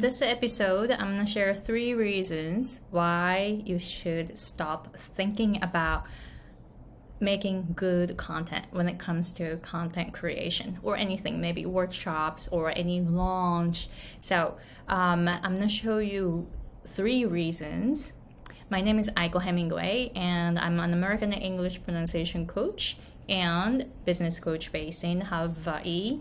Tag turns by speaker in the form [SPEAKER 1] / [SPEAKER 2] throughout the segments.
[SPEAKER 1] this episode, I'm to share three reasons why you should stop thinking about making good content when it comes to content creation or anything, maybe workshops or any launch. So, um, I'm to show you three reasons. My name is Aiko Hemingway, and I'm an American English pronunciation coach and business coach based in Hawaii.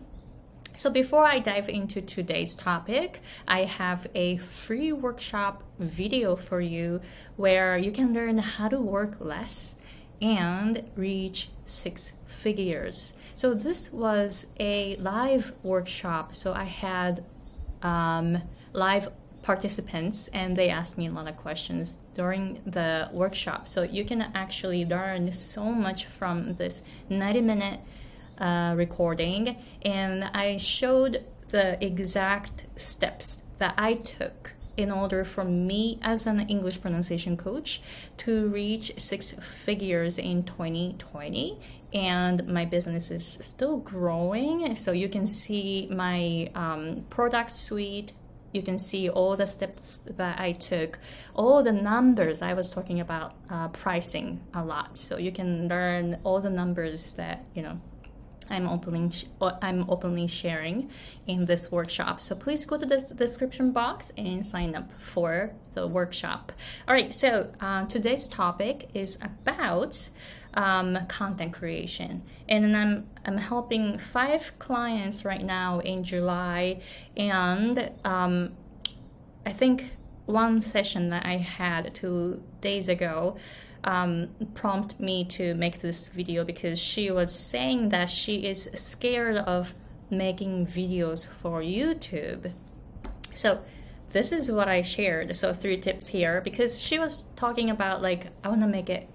[SPEAKER 1] So before I dive into today's topic, I have a free workshop video for you where you can learn how to work less and reach six figures. So this was a live workshop. So I had um, live participants and they asked me a lot of questions during the workshop. So you can actually learn so much from this 90 minute uh, recording, and I showed the exact steps that I took in order for me as an English pronunciation coach to reach six figures in 2020 and my business is still growing so you can see my um, product suite you can see all the steps that I took, all the numbers. I was talking about uh, pricing a lot, so you can learn all the numbers that you know I'm openly I'm openly sharing in this workshop. So please go to the description box and sign up for the workshop. All right, so uh, today's topic is about um, content creation, and I'm I'm helping five clients right now in July, and um, I think one session that I had two days ago um, prompt me to make this video because she was saying that she is scared of making videos for YouTube. So this is what I shared. So three tips here because she was talking about like I want to make it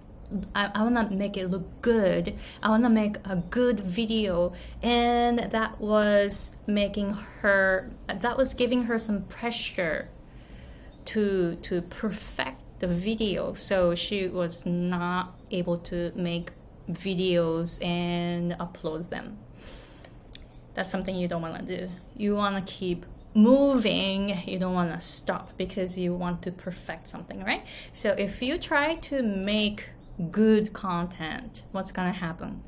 [SPEAKER 1] I, I want to make it look good. I want to make a good video. And that was making her, that was giving her some pressure to, to perfect the video. So she was not able to make videos and upload them. That's something you don't want to do. You want to keep moving, you don't want to stop because you want to perfect something, right? So if you try to make good content, what's going to happen?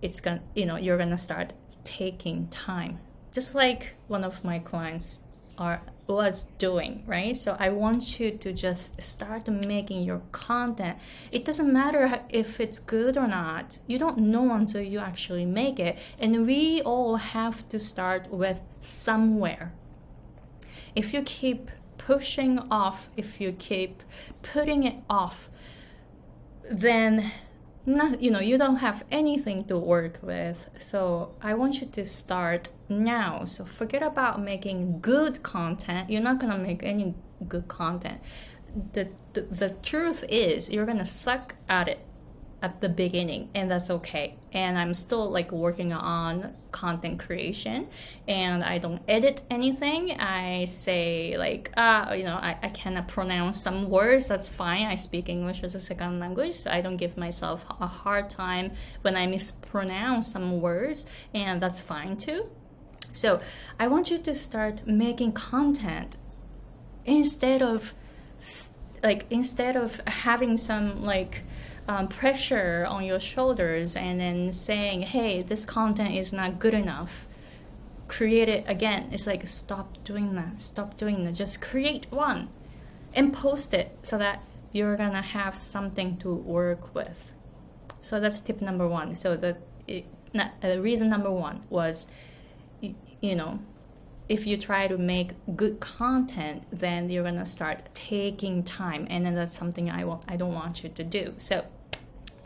[SPEAKER 1] It's going to, you know, you're going to start taking time. Just like one of my clients are was doing, right? So I want you to just start making your content. It doesn't matter if it's good or not. You don't know until you actually make it. And we all have to start with somewhere. If you keep pushing off, if you keep putting it off, then not, you know you don't have anything to work with so i want you to start now. So forget about making good content. You're not going to make any good content. The, the the truth is you're going to suck at it at the beginning and that's okay. And i'm still like working on content creation and i don't edit anything. I say like uh you know i, I cannot pronounce some words that's fine. I speak english as a second language so i don't give myself a hard time when i mispronounce some words and that's fine too. So i want you to start making content instead of like instead of having some like um, pressure on your shoulders and then saying, hey, this content is not good enough, create it again. It's like, stop doing that, stop doing that. Just create one and post it so that you're gonna have something to work with. So that's tip number one. So the it, not, uh, reason number one was, you, you know, if you try to make good content, then you're gonna start taking time, and then that's something I want. I don't want you to do. So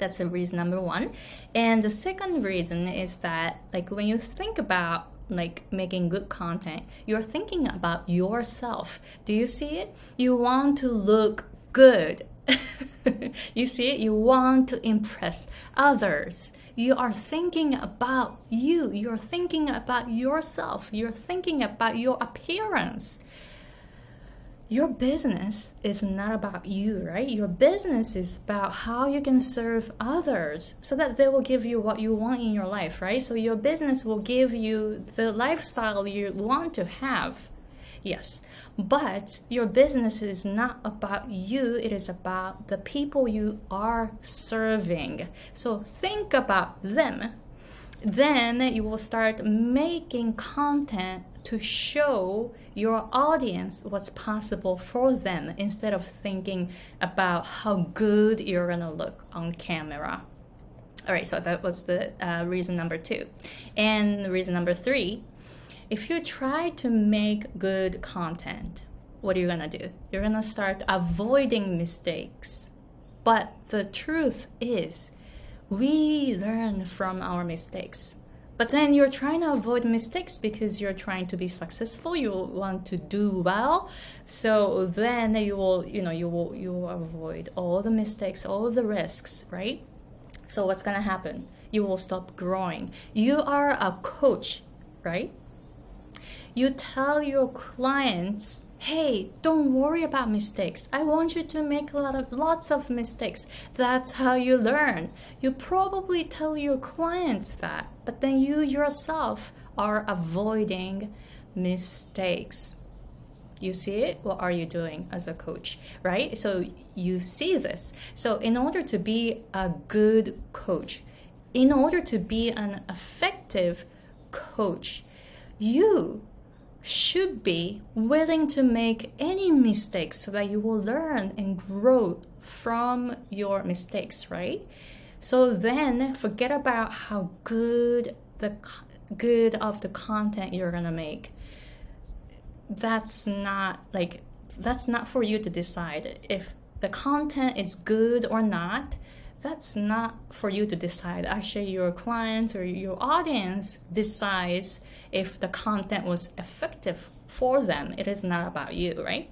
[SPEAKER 1] that's a reason number one. And the second reason is that like when you think about like making good content, you're thinking about yourself. Do you see it? You want to look good. you see it? You want to impress others. You are thinking about you. You're thinking about yourself. You're thinking about your appearance your business is not about you, right? Your business is about how you can serve others so that they will give you what you want in your life, right? So your business will give you the lifestyle you want to have. Yes. But your business is not about you, it is about the people you are serving. So think about them. Then you will start making content to show your audience what's possible for them instead of thinking about how good you're gonna look on camera. All right, so that was the uh, reason number two. And reason number three if you try to make good content, what are you gonna do? You're gonna start avoiding mistakes. But the truth is, we learn from our mistakes. But then you're trying to avoid mistakes because you're trying to be successful. You want to do well. So then you will, you know, you will you will avoid all the mistakes, all the risks, right? So what's gonna happen? You will stop growing. You are a coach, right? You tell your clients, hey, don't worry about mistakes. I want you to make a lot of lots of mistakes. That's how you learn. You probably tell your clients that, but then you yourself are avoiding mistakes. You see it? What are you doing as a coach? Right? So you see this. So, in order to be a good coach, in order to be an effective coach, you should be willing to make any mistakes so that you will learn and grow from your mistakes, right? So then forget about how good the good of the content you're going to make. That's not like that's not for you to decide if the content is good or not. That's not for you to decide. Actually, your clients or your audience decides if the content was effective for them. It is not about you, right?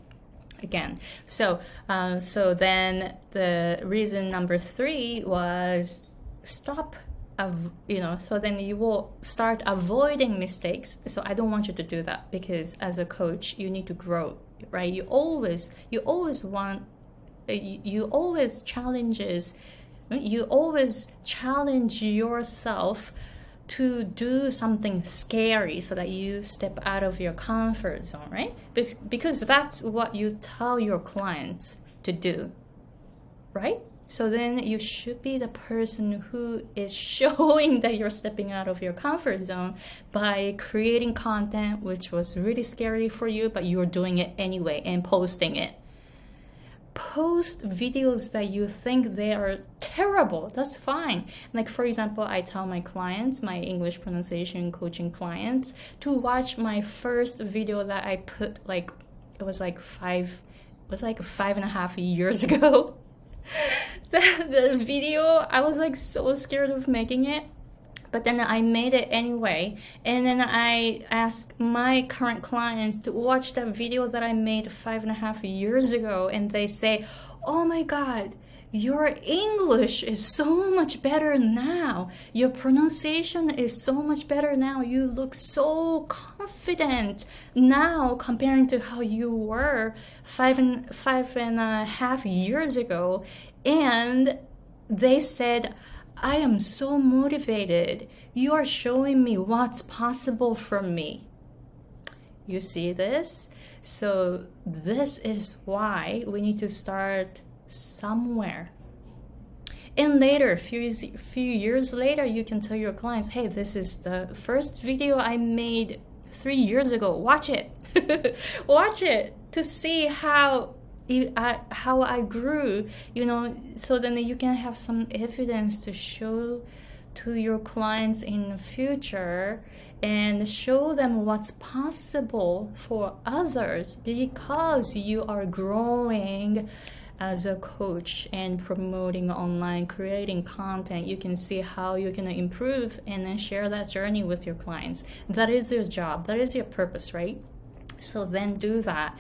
[SPEAKER 1] Again, so uh, so then the reason number three was stop you know so then you will start avoiding mistakes so i don't want you to do that because as a coach you need to grow right you always you always want uh, you always challenges you always challenge yourself to do something scary so that you step out of your comfort zone, right? Because that's what you tell your clients to do, right? So then you should be the person who is showing that you're stepping out of your comfort zone by creating content which was really scary for you, but you're doing it anyway and posting it post videos that you think they are terrible that's fine. Like for example i tell my clients my english pronunciation coaching clients to watch my first video that i put like it was like five it was like five and a half years ago. The, the video i was like so scared of making it but then I made it anyway. And then I asked my current clients to watch that video that I made five and a half years ago, and they say, Oh my god, your English is so much better now. Your pronunciation is so much better now. You look so confident now comparing to how you were five and five and a half years ago. And they said, I am so motivated. You are showing me what's possible for me. You see this? So, this is why we need to start somewhere. And later, few, few years later, you can tell your clients, hey, this is the first video I made three years ago. Watch it. Watch it to see how I, how I grew, you know, so then you can have some evidence to show to your clients in the future and show them what's possible for others because you are growing as a coach and promoting online creating content. You can see how you can improve and then share that journey with your clients. That is your job. That is your purpose right? So then do that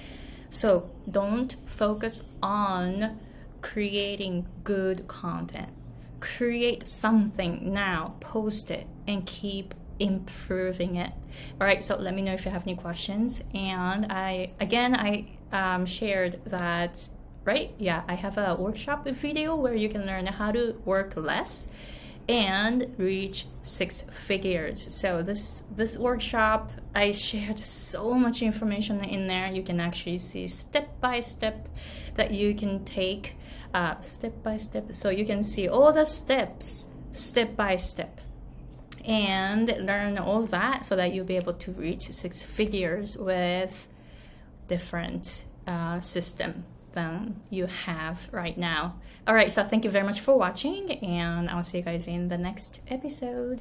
[SPEAKER 1] so don't focus on creating good content. Create something now, post it, and keep improving it. All right, so let me know if you have any questions. And I, again, I um, shared that, right? Yeah, I have a workshop video where you can learn how to work less and reach six figures. So this this workshop I shared so much information in there. You can actually see step by step that you can take uh, step by step. So you can see all the steps step by step and learn all that so that you'll be able to reach six figures with different uh, system than you have right now. All right, so thank you very much for watching, and I'll see you guys in the next episode.